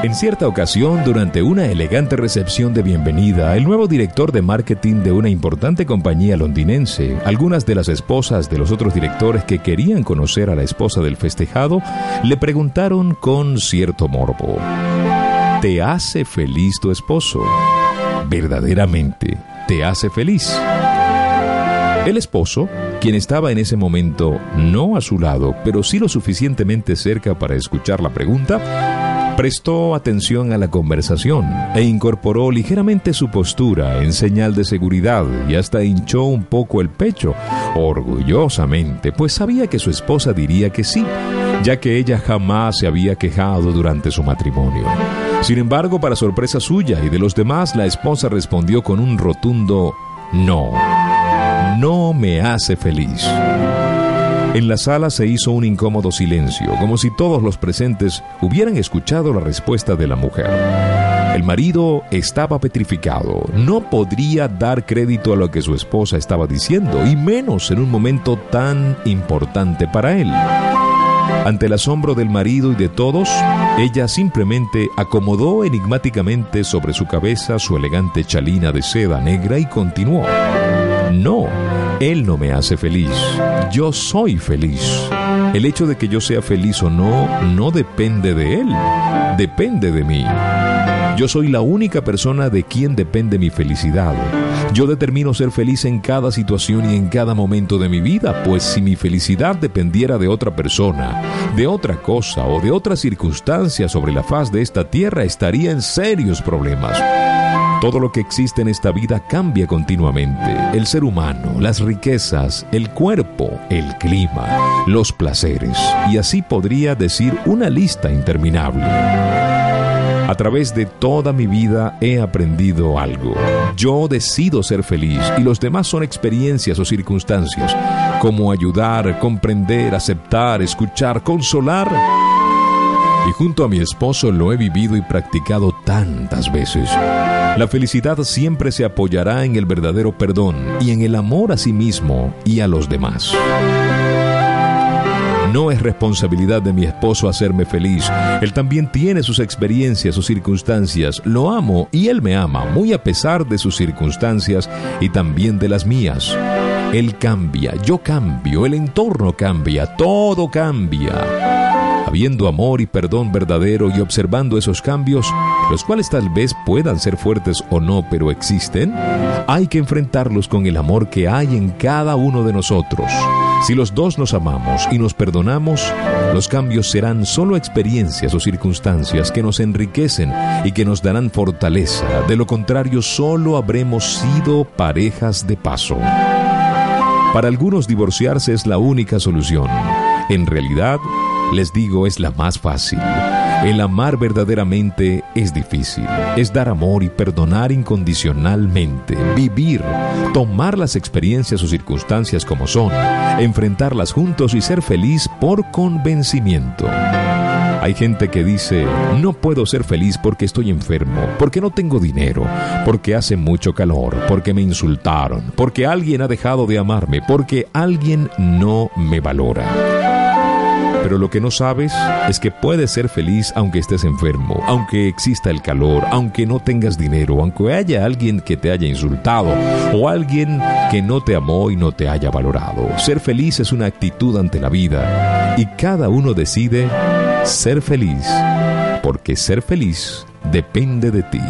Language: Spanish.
En cierta ocasión, durante una elegante recepción de bienvenida, el nuevo director de marketing de una importante compañía londinense, algunas de las esposas de los otros directores que querían conocer a la esposa del festejado, le preguntaron con cierto morbo, ¿te hace feliz tu esposo? ¿Verdaderamente te hace feliz? El esposo, quien estaba en ese momento no a su lado, pero sí lo suficientemente cerca para escuchar la pregunta, prestó atención a la conversación e incorporó ligeramente su postura en señal de seguridad y hasta hinchó un poco el pecho, orgullosamente, pues sabía que su esposa diría que sí, ya que ella jamás se había quejado durante su matrimonio. Sin embargo, para sorpresa suya y de los demás, la esposa respondió con un rotundo no. No me hace feliz. En la sala se hizo un incómodo silencio, como si todos los presentes hubieran escuchado la respuesta de la mujer. El marido estaba petrificado, no podría dar crédito a lo que su esposa estaba diciendo, y menos en un momento tan importante para él. Ante el asombro del marido y de todos, ella simplemente acomodó enigmáticamente sobre su cabeza su elegante chalina de seda negra y continuó. No, él no me hace feliz. Yo soy feliz. El hecho de que yo sea feliz o no no depende de él, depende de mí. Yo soy la única persona de quien depende mi felicidad. Yo determino ser feliz en cada situación y en cada momento de mi vida, pues si mi felicidad dependiera de otra persona, de otra cosa o de otra circunstancia sobre la faz de esta tierra, estaría en serios problemas. Todo lo que existe en esta vida cambia continuamente. El ser humano, las riquezas, el cuerpo, el clima, los placeres. Y así podría decir una lista interminable. A través de toda mi vida he aprendido algo. Yo decido ser feliz y los demás son experiencias o circunstancias, como ayudar, comprender, aceptar, escuchar, consolar. Y junto a mi esposo lo he vivido y practicado tantas veces. La felicidad siempre se apoyará en el verdadero perdón y en el amor a sí mismo y a los demás. No es responsabilidad de mi esposo hacerme feliz. Él también tiene sus experiencias o circunstancias. Lo amo y él me ama, muy a pesar de sus circunstancias y también de las mías. Él cambia, yo cambio, el entorno cambia, todo cambia habiendo amor y perdón verdadero y observando esos cambios, los cuales tal vez puedan ser fuertes o no, pero existen, hay que enfrentarlos con el amor que hay en cada uno de nosotros. Si los dos nos amamos y nos perdonamos, los cambios serán solo experiencias o circunstancias que nos enriquecen y que nos darán fortaleza. De lo contrario, solo habremos sido parejas de paso. Para algunos divorciarse es la única solución. En realidad, les digo, es la más fácil. El amar verdaderamente es difícil. Es dar amor y perdonar incondicionalmente. Vivir, tomar las experiencias o circunstancias como son, enfrentarlas juntos y ser feliz por convencimiento. Hay gente que dice, no puedo ser feliz porque estoy enfermo, porque no tengo dinero, porque hace mucho calor, porque me insultaron, porque alguien ha dejado de amarme, porque alguien no me valora. Pero lo que no sabes es que puedes ser feliz aunque estés enfermo, aunque exista el calor, aunque no tengas dinero, aunque haya alguien que te haya insultado o alguien que no te amó y no te haya valorado. Ser feliz es una actitud ante la vida y cada uno decide ser feliz, porque ser feliz depende de ti.